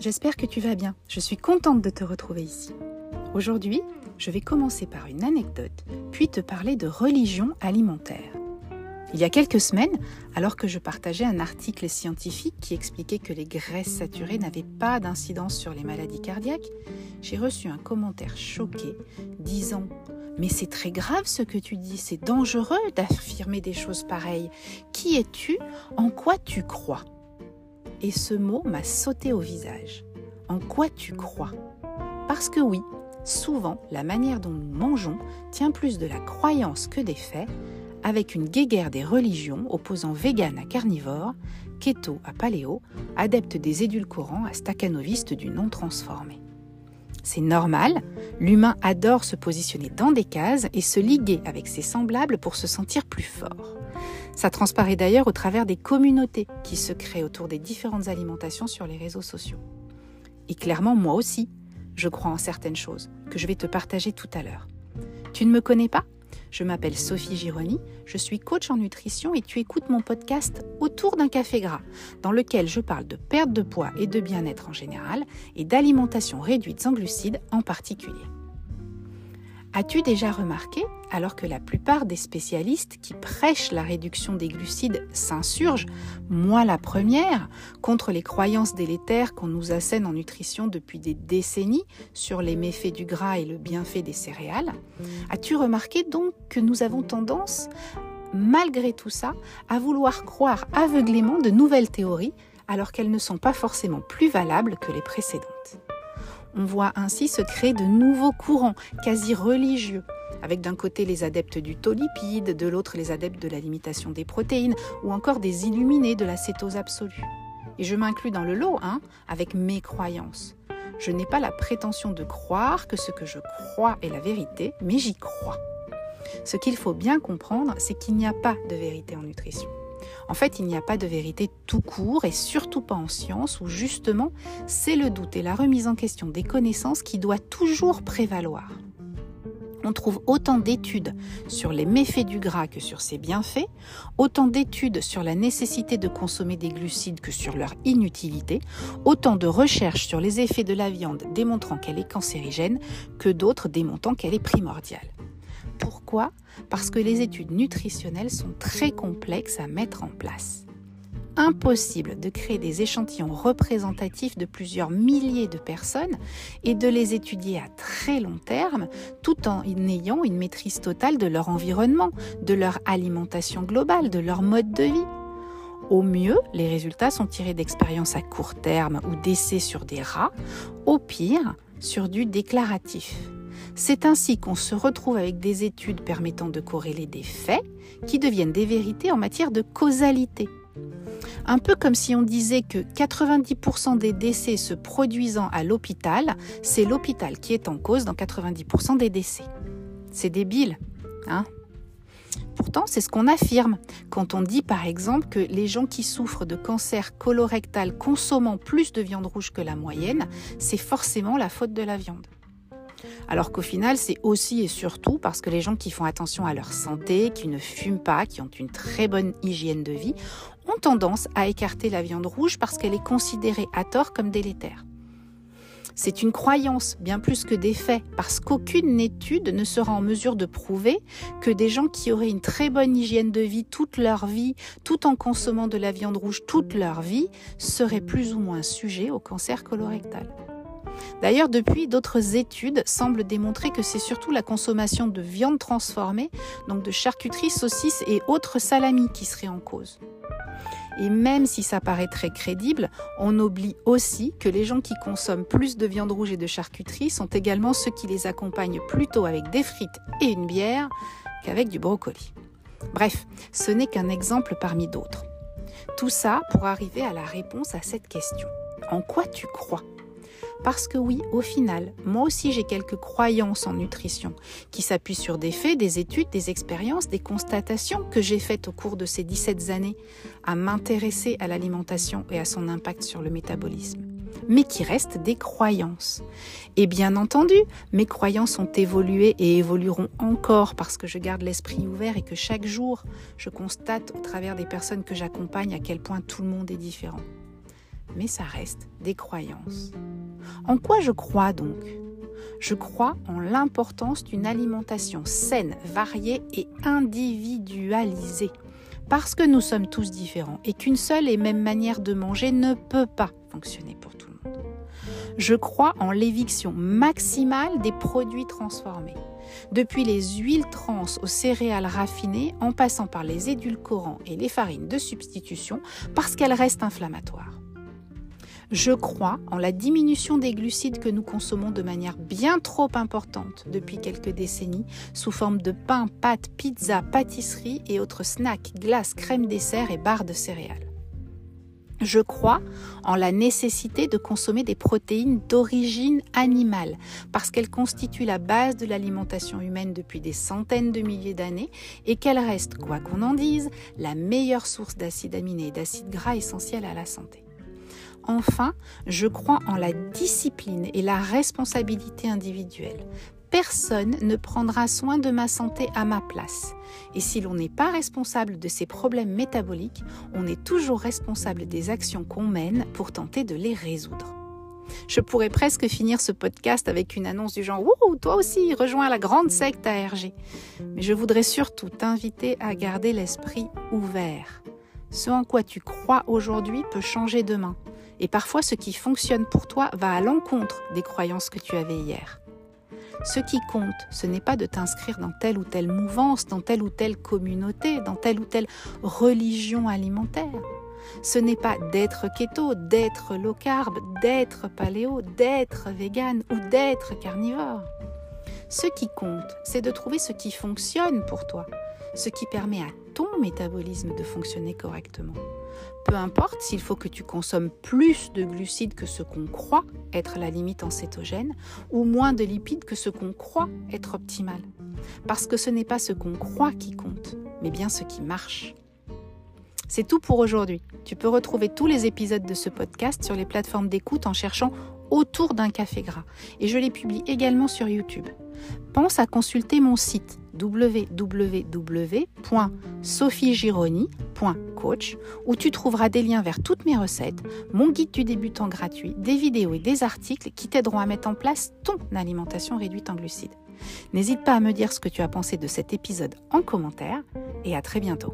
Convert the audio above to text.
j'espère que tu vas bien. Je suis contente de te retrouver ici. Aujourd'hui, je vais commencer par une anecdote, puis te parler de religion alimentaire. Il y a quelques semaines, alors que je partageais un article scientifique qui expliquait que les graisses saturées n'avaient pas d'incidence sur les maladies cardiaques, j'ai reçu un commentaire choqué disant mais c'est très grave ce que tu dis, c'est dangereux d'affirmer des choses pareilles. Qui es-tu? En quoi tu crois? Et ce mot m'a sauté au visage. En quoi tu crois? Parce que oui, souvent, la manière dont nous mangeons tient plus de la croyance que des faits, avec une guéguerre des religions opposant vegan à carnivore, keto à paléo, adepte des édulcorants à staccanoviste du non transformé. C'est normal, l'humain adore se positionner dans des cases et se liguer avec ses semblables pour se sentir plus fort. Ça transparaît d'ailleurs au travers des communautés qui se créent autour des différentes alimentations sur les réseaux sociaux. Et clairement, moi aussi, je crois en certaines choses que je vais te partager tout à l'heure. Tu ne me connais pas? Je m'appelle Sophie Gironi, je suis coach en nutrition et tu écoutes mon podcast Autour d'un café gras, dans lequel je parle de perte de poids et de bien-être en général et d'alimentation réduite en glucides en particulier. As-tu déjà remarqué, alors que la plupart des spécialistes qui prêchent la réduction des glucides s'insurgent, moi la première, contre les croyances délétères qu'on nous assène en nutrition depuis des décennies sur les méfaits du gras et le bienfait des céréales, as-tu remarqué donc que nous avons tendance, malgré tout ça, à vouloir croire aveuglément de nouvelles théories alors qu'elles ne sont pas forcément plus valables que les précédentes? On voit ainsi se créer de nouveaux courants quasi religieux, avec d'un côté les adeptes du taux lipide, de l'autre les adeptes de la limitation des protéines, ou encore des illuminés de la cétose absolue. Et je m'inclus dans le lot, hein, avec mes croyances. Je n'ai pas la prétention de croire que ce que je crois est la vérité, mais j'y crois. Ce qu'il faut bien comprendre, c'est qu'il n'y a pas de vérité en nutrition. En fait, il n'y a pas de vérité tout court et surtout pas en science où justement c'est le doute et la remise en question des connaissances qui doit toujours prévaloir. On trouve autant d'études sur les méfaits du gras que sur ses bienfaits, autant d'études sur la nécessité de consommer des glucides que sur leur inutilité, autant de recherches sur les effets de la viande démontrant qu'elle est cancérigène que d'autres démontrant qu'elle est primordiale. Pourquoi? Parce que les études nutritionnelles sont très complexes à mettre en place. Impossible de créer des échantillons représentatifs de plusieurs milliers de personnes et de les étudier à très long terme tout en ayant une maîtrise totale de leur environnement, de leur alimentation globale, de leur mode de vie. Au mieux, les résultats sont tirés d'expériences à court terme ou d'essais sur des rats, au pire, sur du déclaratif. C'est ainsi qu'on se retrouve avec des études permettant de corréler des faits qui deviennent des vérités en matière de causalité. Un peu comme si on disait que 90% des décès se produisant à l'hôpital, c'est l'hôpital qui est en cause dans 90% des décès. C'est débile, hein? Pourtant, c'est ce qu'on affirme quand on dit par exemple que les gens qui souffrent de cancer colorectal consommant plus de viande rouge que la moyenne, c'est forcément la faute de la viande. Alors qu'au final, c'est aussi et surtout parce que les gens qui font attention à leur santé, qui ne fument pas, qui ont une très bonne hygiène de vie, ont tendance à écarter la viande rouge parce qu'elle est considérée à tort comme délétère. C'est une croyance bien plus que des faits, parce qu'aucune étude ne sera en mesure de prouver que des gens qui auraient une très bonne hygiène de vie toute leur vie, tout en consommant de la viande rouge toute leur vie, seraient plus ou moins sujets au cancer colorectal. D'ailleurs, depuis, d'autres études semblent démontrer que c'est surtout la consommation de viande transformée, donc de charcuterie, saucisses et autres salamis qui seraient en cause. Et même si ça paraît très crédible, on oublie aussi que les gens qui consomment plus de viande rouge et de charcuterie sont également ceux qui les accompagnent plutôt avec des frites et une bière qu'avec du brocoli. Bref, ce n'est qu'un exemple parmi d'autres. Tout ça pour arriver à la réponse à cette question. En quoi tu crois parce que oui, au final, moi aussi j'ai quelques croyances en nutrition qui s'appuient sur des faits, des études, des expériences, des constatations que j'ai faites au cours de ces 17 années à m'intéresser à l'alimentation et à son impact sur le métabolisme mais qui restent des croyances. Et bien entendu, mes croyances ont évolué et évolueront encore parce que je garde l'esprit ouvert et que chaque jour, je constate au travers des personnes que j'accompagne à quel point tout le monde est différent. Mais ça reste des croyances. En quoi je crois donc? Je crois en l'importance d'une alimentation saine, variée et individualisée. Parce que nous sommes tous différents et qu'une seule et même manière de manger ne peut pas fonctionner pour tout le monde. Je crois en l'éviction maximale des produits transformés. Depuis les huiles trans aux céréales raffinées, en passant par les édulcorants et les farines de substitution, parce qu'elles restent inflammatoires. Je crois en la diminution des glucides que nous consommons de manière bien trop importante depuis quelques décennies sous forme de pain, pâtes, pizza, pâtisseries et autres snacks, glaces, crèmes dessert et barres de céréales. Je crois en la nécessité de consommer des protéines d'origine animale parce qu'elles constituent la base de l'alimentation humaine depuis des centaines de milliers d'années et qu'elles restent, quoi qu'on en dise, la meilleure source d'acides aminés et d'acides gras essentiels à la santé. Enfin, je crois en la discipline et la responsabilité individuelle. Personne ne prendra soin de ma santé à ma place. Et si l'on n'est pas responsable de ses problèmes métaboliques, on est toujours responsable des actions qu'on mène pour tenter de les résoudre. Je pourrais presque finir ce podcast avec une annonce du genre Ouh, toi aussi, rejoins la grande secte ARG. Mais je voudrais surtout t'inviter à garder l'esprit ouvert. Ce en quoi tu crois aujourd'hui peut changer demain. Et parfois, ce qui fonctionne pour toi va à l'encontre des croyances que tu avais hier. Ce qui compte, ce n'est pas de t'inscrire dans telle ou telle mouvance, dans telle ou telle communauté, dans telle ou telle religion alimentaire. Ce n'est pas d'être keto, d'être low carb, d'être paléo, d'être vegan ou d'être carnivore. Ce qui compte, c'est de trouver ce qui fonctionne pour toi, ce qui permet à ton métabolisme de fonctionner correctement. Peu importe s'il faut que tu consommes plus de glucides que ce qu'on croit être la limite en cétogène ou moins de lipides que ce qu'on croit être optimal. Parce que ce n'est pas ce qu'on croit qui compte, mais bien ce qui marche. C'est tout pour aujourd'hui. Tu peux retrouver tous les épisodes de ce podcast sur les plateformes d'écoute en cherchant autour d'un café gras. Et je les publie également sur YouTube. Pense à consulter mon site www.sophiegironi.coach où tu trouveras des liens vers toutes mes recettes, mon guide du débutant gratuit, des vidéos et des articles qui t'aideront à mettre en place ton alimentation réduite en glucides. N'hésite pas à me dire ce que tu as pensé de cet épisode en commentaire et à très bientôt.